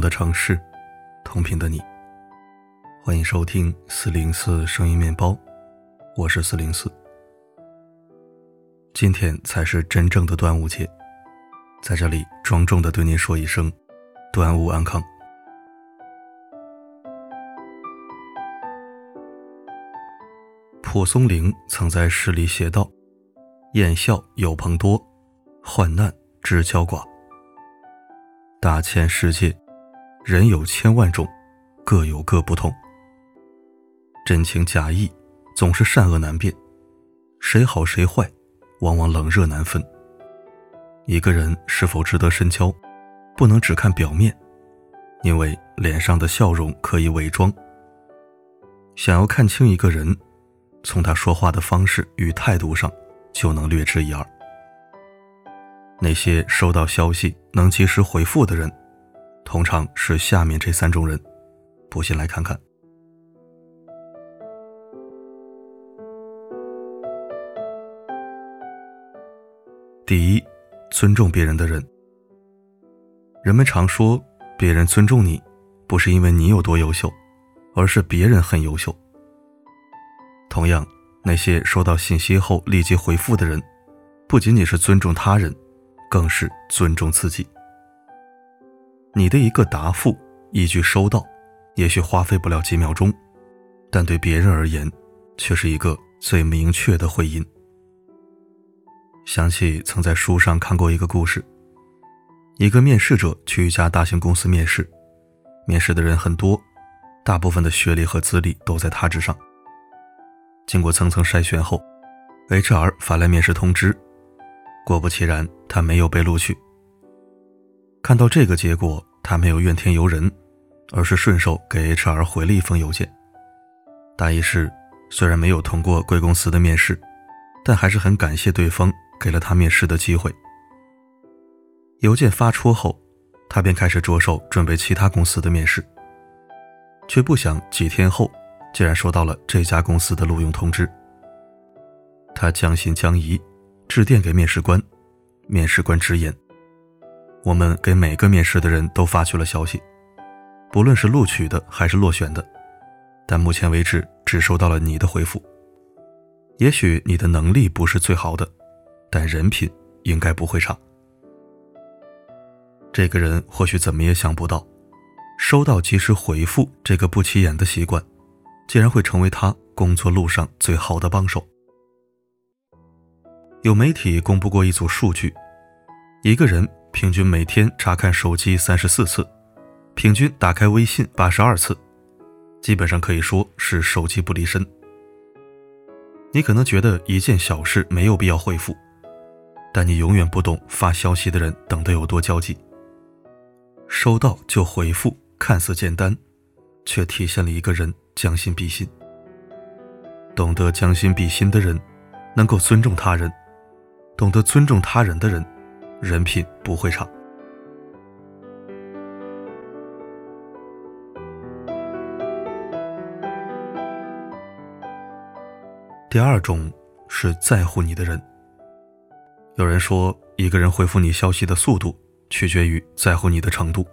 的城市，同频的你。欢迎收听四零四声音面包，我是四零四。今天才是真正的端午节，在这里庄重的对您说一声端午安康。蒲松龄曾在诗里写道：“宴笑有朋多，患难知交寡。”大千世界。人有千万种，各有各不同。真情假意，总是善恶难辨；谁好谁坏，往往冷热难分。一个人是否值得深交，不能只看表面，因为脸上的笑容可以伪装。想要看清一个人，从他说话的方式与态度上，就能略知一二。那些收到消息能及时回复的人。通常是下面这三种人，不信来看看。第一，尊重别人的人。人们常说，别人尊重你，不是因为你有多优秀，而是别人很优秀。同样，那些收到信息后立即回复的人，不仅仅是尊重他人，更是尊重自己。你的一个答复，一句收到，也许花费不了几秒钟，但对别人而言，却是一个最明确的回音。想起曾在书上看过一个故事，一个面试者去一家大型公司面试，面试的人很多，大部分的学历和资历都在他之上。经过层层筛选后，HR 发来面试通知，果不其然，他没有被录取。看到这个结果，他没有怨天尤人，而是顺手给 HR 回了一封邮件。大意是，虽然没有通过贵公司的面试，但还是很感谢对方给了他面试的机会。邮件发出后，他便开始着手准备其他公司的面试，却不想几天后竟然收到了这家公司的录用通知。他将信将疑，致电给面试官，面试官直言。我们给每个面试的人都发去了消息，不论是录取的还是落选的，但目前为止只收到了你的回复。也许你的能力不是最好的，但人品应该不会差。这个人或许怎么也想不到，收到及时回复这个不起眼的习惯，竟然会成为他工作路上最好的帮手。有媒体公布过一组数据，一个人。平均每天查看手机三十四次，平均打开微信八十二次，基本上可以说是手机不离身。你可能觉得一件小事没有必要回复，但你永远不懂发消息的人等得有多焦急。收到就回复，看似简单，却体现了一个人将心比心。懂得将心比心的人，能够尊重他人；懂得尊重他人的人。人品不会差。第二种是在乎你的人。有人说，一个人回复你消息的速度取决于在乎你的程度，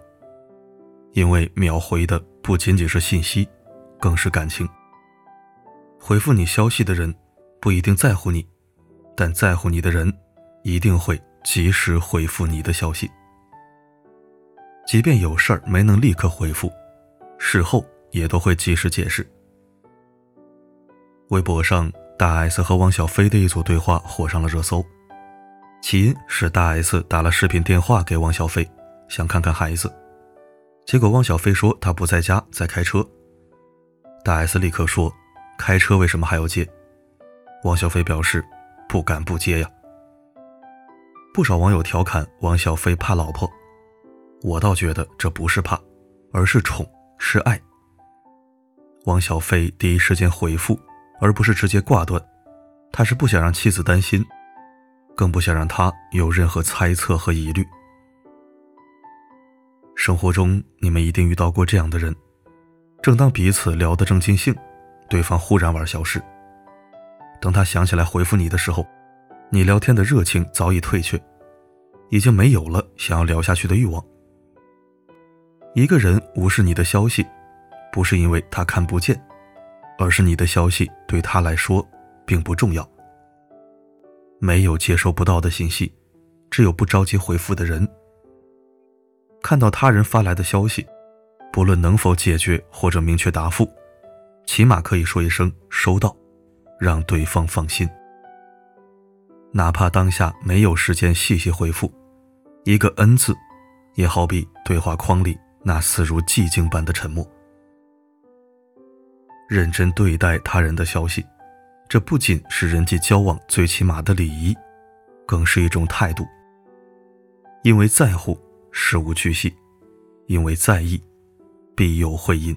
因为秒回的不仅仅是信息，更是感情。回复你消息的人不一定在乎你，但在乎你的人一定会。及时回复你的消息，即便有事儿没能立刻回复，事后也都会及时解释。微博上大 S 和汪小菲的一组对话火上了热搜，起因是大 S 打了视频电话给汪小菲，想看看孩子，结果汪小菲说他不在家，在开车。大 S 立刻说：“开车为什么还要接？”汪小菲表示：“不敢不接呀。”不少网友调侃王小飞怕老婆，我倒觉得这不是怕，而是宠，是爱。王小飞第一时间回复，而不是直接挂断，他是不想让妻子担心，更不想让他有任何猜测和疑虑。生活中，你们一定遇到过这样的人：正当彼此聊得正尽兴，对方忽然玩消失。等他想起来回复你的时候。你聊天的热情早已退却，已经没有了想要聊下去的欲望。一个人无视你的消息，不是因为他看不见，而是你的消息对他来说并不重要。没有接收不到的信息，只有不着急回复的人。看到他人发来的消息，不论能否解决或者明确答复，起码可以说一声收到，让对方放心。哪怕当下没有时间细细回复，一个“ “N” ”字，也好比对话框里那似如寂静般的沉默。认真对待他人的消息，这不仅是人际交往最起码的礼仪，更是一种态度。因为在乎。事无巨细，因为在意，必有回音。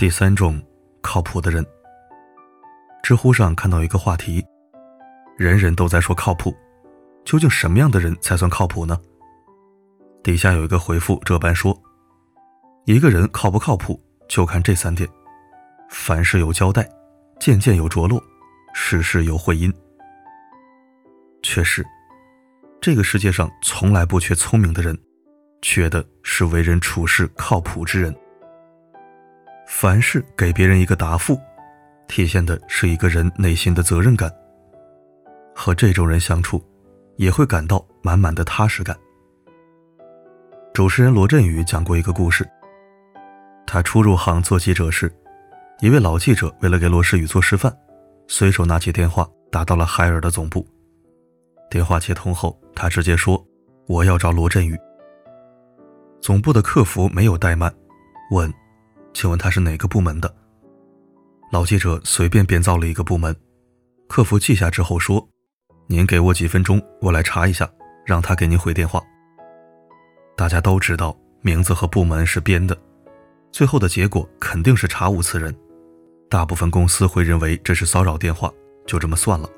第三种靠谱的人。知乎上看到一个话题：人人都在说靠谱，究竟什么样的人才算靠谱呢？底下有一个回复这般说：一个人靠不靠谱，就看这三点：凡事有交代，件件有着落。事事有回音。确实，这个世界上从来不缺聪明的人，缺的是为人处事靠谱之人。凡事给别人一个答复，体现的是一个人内心的责任感。和这种人相处，也会感到满满的踏实感。主持人罗振宇讲过一个故事。他初入行做记者时，一位老记者为了给罗世宇做示范。随手拿起电话，打到了海尔的总部。电话接通后，他直接说：“我要找罗振宇。”总部的客服没有怠慢，问：“请问他是哪个部门的？”老记者随便编造了一个部门，客服记下之后说：“您给我几分钟，我来查一下，让他给您回电话。”大家都知道名字和部门是编的，最后的结果肯定是查无此人。大部分公司会认为这是骚扰电话，就这么算了。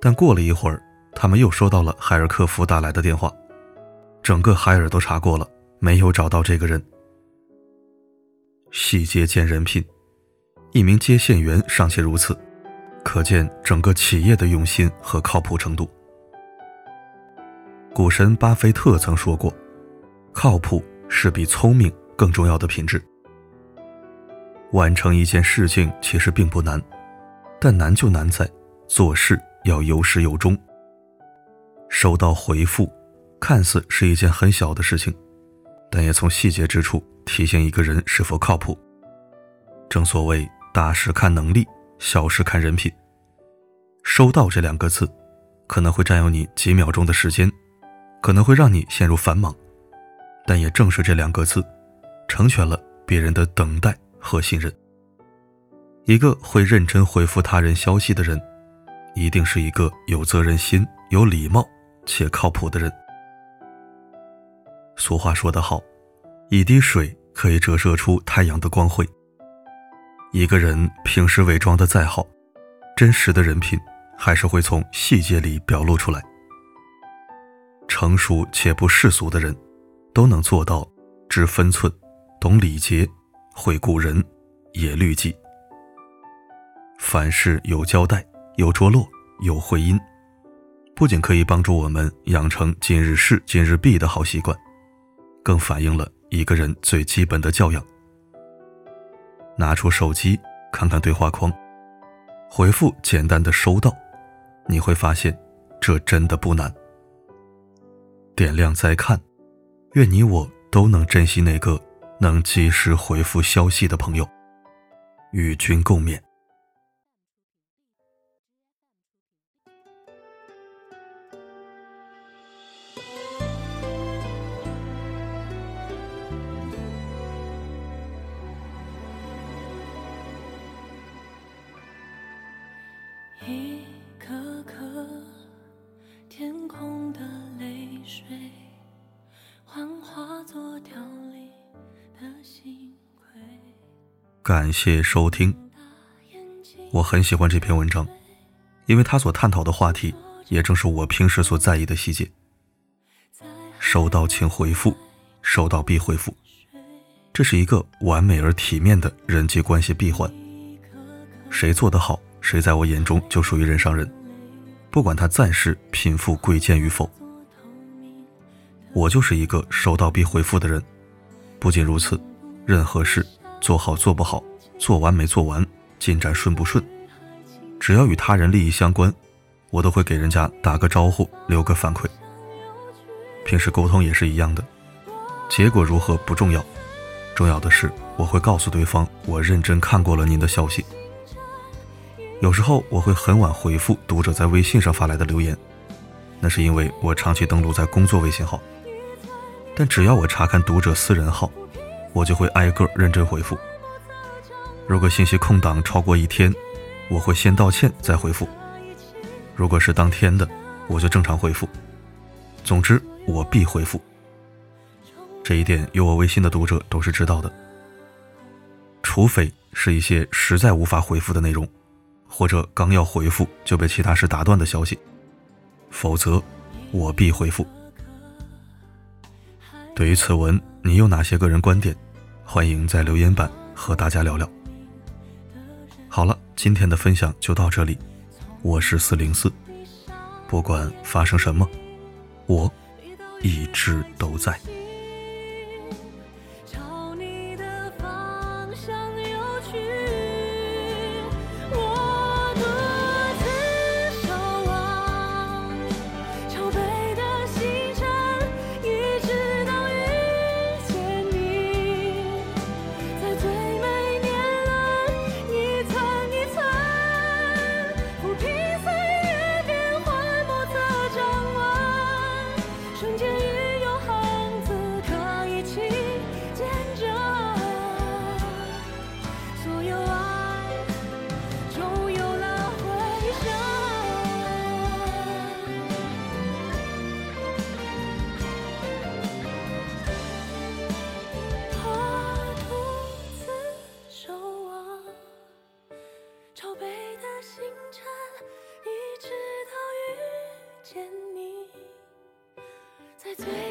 但过了一会儿，他们又收到了海尔客服打来的电话，整个海尔都查过了，没有找到这个人。细节见人品，一名接线员尚且如此，可见整个企业的用心和靠谱程度。股神巴菲特曾说过：“靠谱是比聪明更重要的品质。”完成一件事情其实并不难，但难就难在做事要有始有终。收到回复，看似是一件很小的事情，但也从细节之处体现一个人是否靠谱。正所谓大事看能力，小事看人品。收到这两个字，可能会占用你几秒钟的时间，可能会让你陷入繁忙，但也正是这两个字，成全了别人的等待。和信任，一个会认真回复他人消息的人，一定是一个有责任心、有礼貌且靠谱的人。俗话说得好，一滴水可以折射出太阳的光辉。一个人平时伪装的再好，真实的人品还是会从细节里表露出来。成熟且不世俗的人，都能做到知分寸、懂礼节。会顾人，也律己。凡事有交代，有着落，有回音，不仅可以帮助我们养成今日事今日毕的好习惯，更反映了一个人最基本的教养。拿出手机，看看对话框，回复简单的“收到”，你会发现，这真的不难。点亮再看，愿你我都能珍惜那个。能及时回复消息的朋友，与君共勉。感谢收听。我很喜欢这篇文章，因为他所探讨的话题也正是我平时所在意的细节。收到请回复，收到必回复，这是一个完美而体面的人际关系闭环。谁做得好，谁在我眼中就属于人上人。不管他暂时贫富贵贱与否。我就是一个收到必回复的人。不仅如此，任何事做好做不好，做完没做完，进展顺不顺，只要与他人利益相关，我都会给人家打个招呼，留个反馈。平时沟通也是一样的，结果如何不重要，重要的是我会告诉对方我认真看过了您的消息。有时候我会很晚回复读者在微信上发来的留言，那是因为我长期登录在工作微信号。但只要我查看读者私人号，我就会挨个认真回复。如果信息空档超过一天，我会先道歉再回复；如果是当天的，我就正常回复。总之，我必回复。这一点有我微信的读者都是知道的。除非是一些实在无法回复的内容，或者刚要回复就被其他事打断的消息，否则我必回复。对于此文，你有哪些个人观点？欢迎在留言板和大家聊聊。好了，今天的分享就到这里。我是四零四，不管发生什么，我一直都在。it's me.